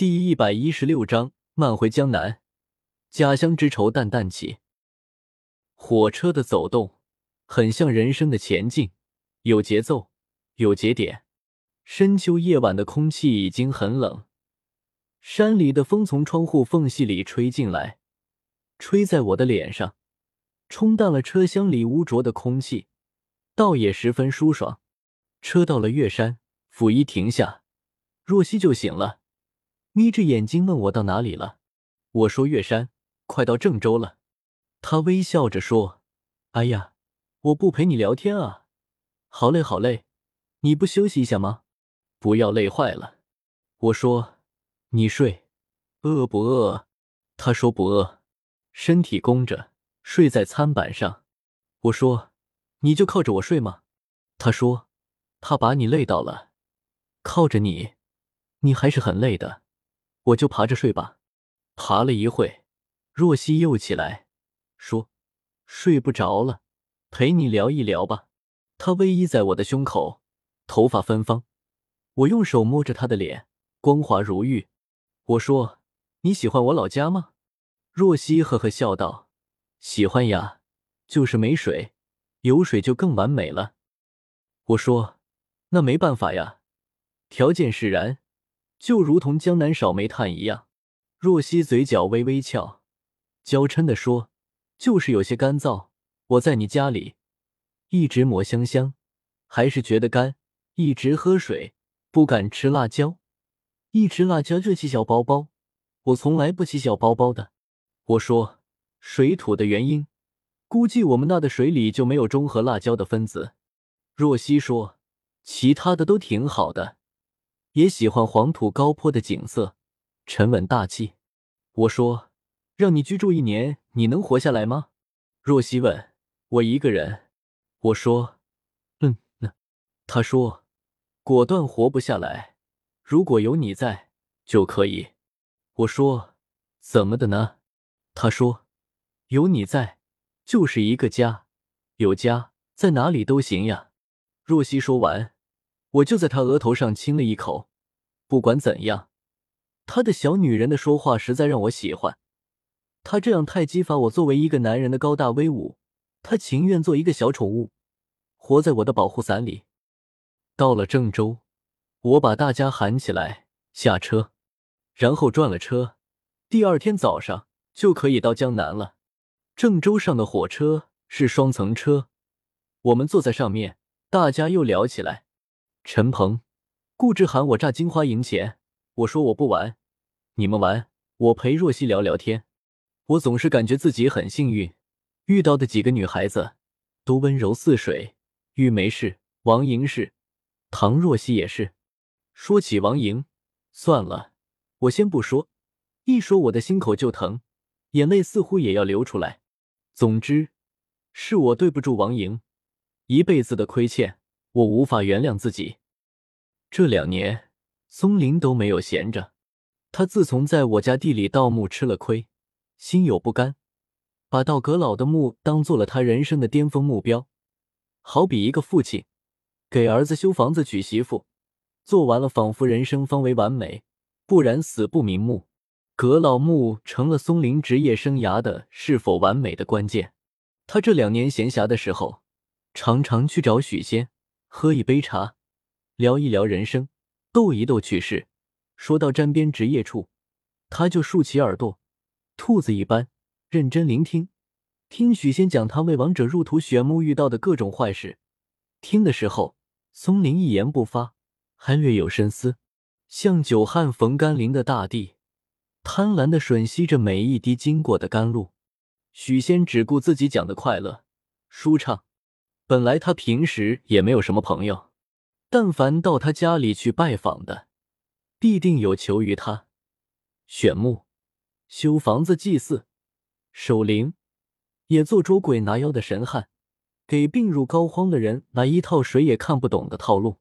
第一百一十六章慢回江南，家乡之愁淡淡起。火车的走动很像人生的前进，有节奏，有节点。深秋夜晚的空气已经很冷，山里的风从窗户缝隙里吹进来，吹在我的脸上，冲淡了车厢里污浊的空气，倒也十分舒爽。车到了月山，府一停下，若曦就醒了。眯着眼睛问我到哪里了，我说月山，快到郑州了。他微笑着说：“哎呀，我不陪你聊天啊，好累好累，你不休息一下吗？不要累坏了。”我说：“你睡，饿不饿？”他说：“不饿。”身体弓着睡在餐板上。我说：“你就靠着我睡吗？”他说：“怕把你累到了，靠着你，你还是很累的。”我就爬着睡吧，爬了一会，若曦又起来，说：“睡不着了，陪你聊一聊吧。”她偎依在我的胸口，头发芬芳，我用手摸着她的脸，光滑如玉。我说：“你喜欢我老家吗？”若曦呵呵笑道：“喜欢呀，就是没水，有水就更完美了。”我说：“那没办法呀，条件使然。”就如同江南少煤炭一样，若曦嘴角微微翘，娇嗔地说：“就是有些干燥。我在你家里一直抹香香，还是觉得干；一直喝水，不敢吃辣椒；一吃辣椒就起小包包。我从来不起小包包的。”我说：“水土的原因，估计我们那的水里就没有中和辣椒的分子。”若曦说：“其他的都挺好的。”也喜欢黄土高坡的景色，沉稳大气。我说：“让你居住一年，你能活下来吗？”若曦问：“我一个人？”我说：“嗯，那。”他说：“果断活不下来。如果有你在，就可以。”我说：“怎么的呢？”他说：“有你在，就是一个家。有家在哪里都行呀。”若曦说完。我就在他额头上亲了一口。不管怎样，他的小女人的说话实在让我喜欢。他这样太激发我作为一个男人的高大威武。他情愿做一个小宠物，活在我的保护伞里。到了郑州，我把大家喊起来下车，然后转了车。第二天早上就可以到江南了。郑州上的火车是双层车，我们坐在上面，大家又聊起来。陈鹏、顾之喊我炸金花赢钱，我说我不玩，你们玩，我陪若曦聊聊天。我总是感觉自己很幸运，遇到的几个女孩子都温柔似水。玉梅是，王莹是，唐若曦也是。说起王莹，算了，我先不说，一说我的心口就疼，眼泪似乎也要流出来。总之，是我对不住王莹，一辈子的亏欠。我无法原谅自己。这两年，松林都没有闲着。他自从在我家地里盗墓吃了亏，心有不甘，把道阁老的墓当做了他人生的巅峰目标。好比一个父亲给儿子修房子娶媳妇，做完了，仿佛人生方为完美，不然死不瞑目。阁老墓成了松林职业生涯的是否完美的关键。他这两年闲暇的时候，常常去找许仙。喝一杯茶，聊一聊人生，斗一斗趣事。说到沾边职业处，他就竖起耳朵，兔子一般认真聆听，听许仙讲他为王者入土选墓遇到的各种坏事。听的时候，松林一言不发，还略有深思，像久旱逢甘霖的大地，贪婪的吮吸着每一滴经过的甘露。许仙只顾自己讲的快乐、舒畅。本来他平时也没有什么朋友，但凡到他家里去拜访的，必定有求于他，选墓、修房子、祭祀、守灵，也做捉鬼拿妖的神汉，给病入膏肓的人来一套谁也看不懂的套路。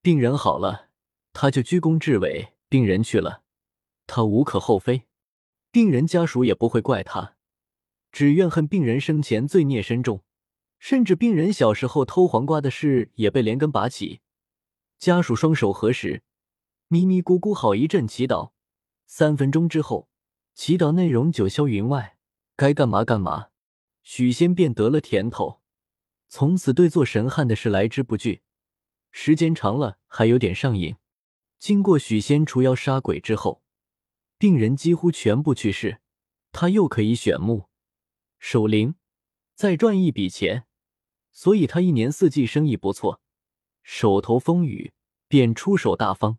病人好了，他就鞠躬致伟；病人去了，他无可厚非。病人家属也不会怪他，只怨恨病人生前罪孽深重。甚至病人小时候偷黄瓜的事也被连根拔起，家属双手合十，咪咪咕咕好一阵祈祷，三分钟之后，祈祷内容九霄云外，该干嘛干嘛。许仙便得了甜头，从此对做神汉的事来之不拒。时间长了，还有点上瘾。经过许仙除妖杀鬼之后，病人几乎全部去世，他又可以选墓、守灵，再赚一笔钱，所以他一年四季生意不错，手头丰裕，便出手大方，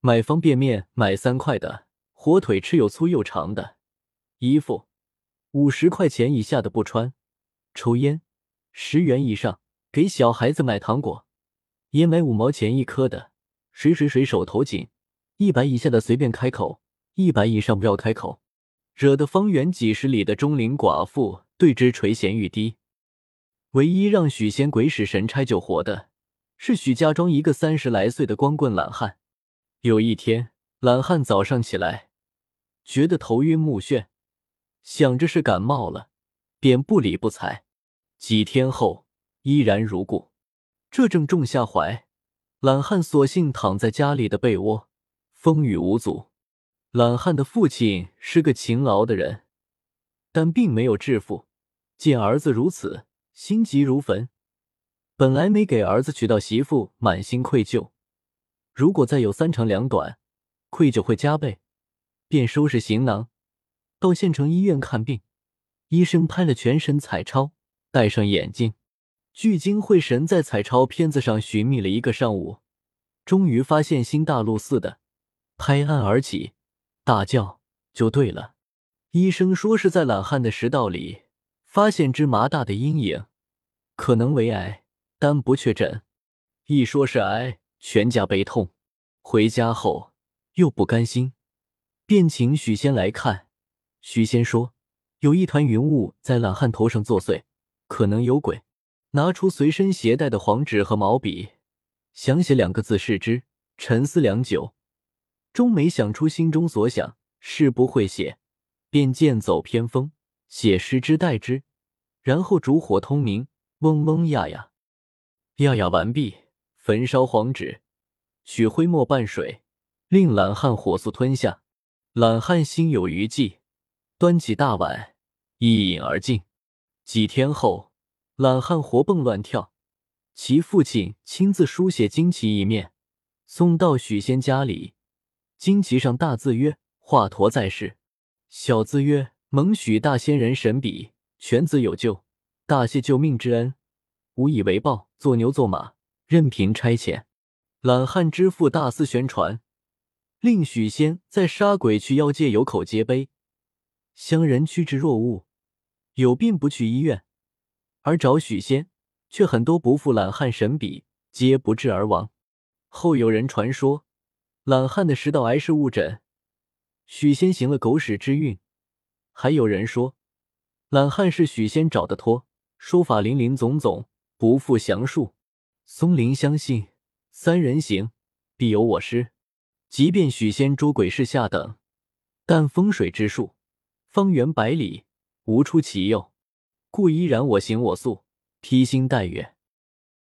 买方便面买三块的，火腿吃又粗又长的，衣服五十块钱以下的不穿，抽烟十元以上给小孩子买糖果。烟买五毛钱一颗的，谁谁谁手头紧，一百以下的随便开口，一百以上不要开口，惹得方圆几十里的中龄寡妇对之垂涎欲滴。唯一让许仙鬼使神差救活的，是许家庄一个三十来岁的光棍懒汉。有一天，懒汉早上起来，觉得头晕目眩，想着是感冒了，便不理不睬。几天后，依然如故。这正中下怀，懒汉索性躺在家里的被窝，风雨无阻。懒汉的父亲是个勤劳的人，但并没有致富。见儿子如此，心急如焚。本来没给儿子娶到媳妇，满心愧疚。如果再有三长两短，愧疚会加倍，便收拾行囊，到县城医院看病。医生拍了全身彩超，戴上眼镜。聚精会神在彩超片子上寻觅了一个上午，终于发现新大陆似的，拍案而起，大叫：“就对了！”医生说是在懒汉的食道里发现芝麻大的阴影，可能为癌，但不确诊。一说是癌，全家悲痛。回家后又不甘心，便请许仙来看。许仙说：“有一团云雾在懒汉头上作祟，可能有鬼。”拿出随身携带的黄纸和毛笔，想写两个字示之。沉思良久，终没想出心中所想，是不会写，便剑走偏锋，写诗之代之，然后烛火通明，嗡嗡呀呀，呀呀完毕，焚烧黄纸，取灰墨拌水，令懒汉火速吞下。懒汉心有余悸，端起大碗一饮而尽。几天后。懒汉活蹦乱跳，其父亲亲自书写旌旗一面，送到许仙家里。旌旗上大字曰：“华佗在世。”小字曰：“蒙许大仙人神笔，犬子有救，大谢救命之恩，无以为报，做牛做马，任凭差遣。”懒汉之父大肆宣传，令许仙在杀鬼去妖界有口皆碑，乡人趋之若鹜，有病不去医院。而找许仙，却很多不负懒汉神笔，皆不治而亡。后有人传说，懒汉的食道癌是误诊，许仙行了狗屎之运。还有人说，懒汉是许仙找的托，说法林林总总，不复详述。松林相信，三人行，必有我师。即便许仙捉鬼是下等，但风水之术，方圆百里无出其右。故依然我行我素，披星戴月。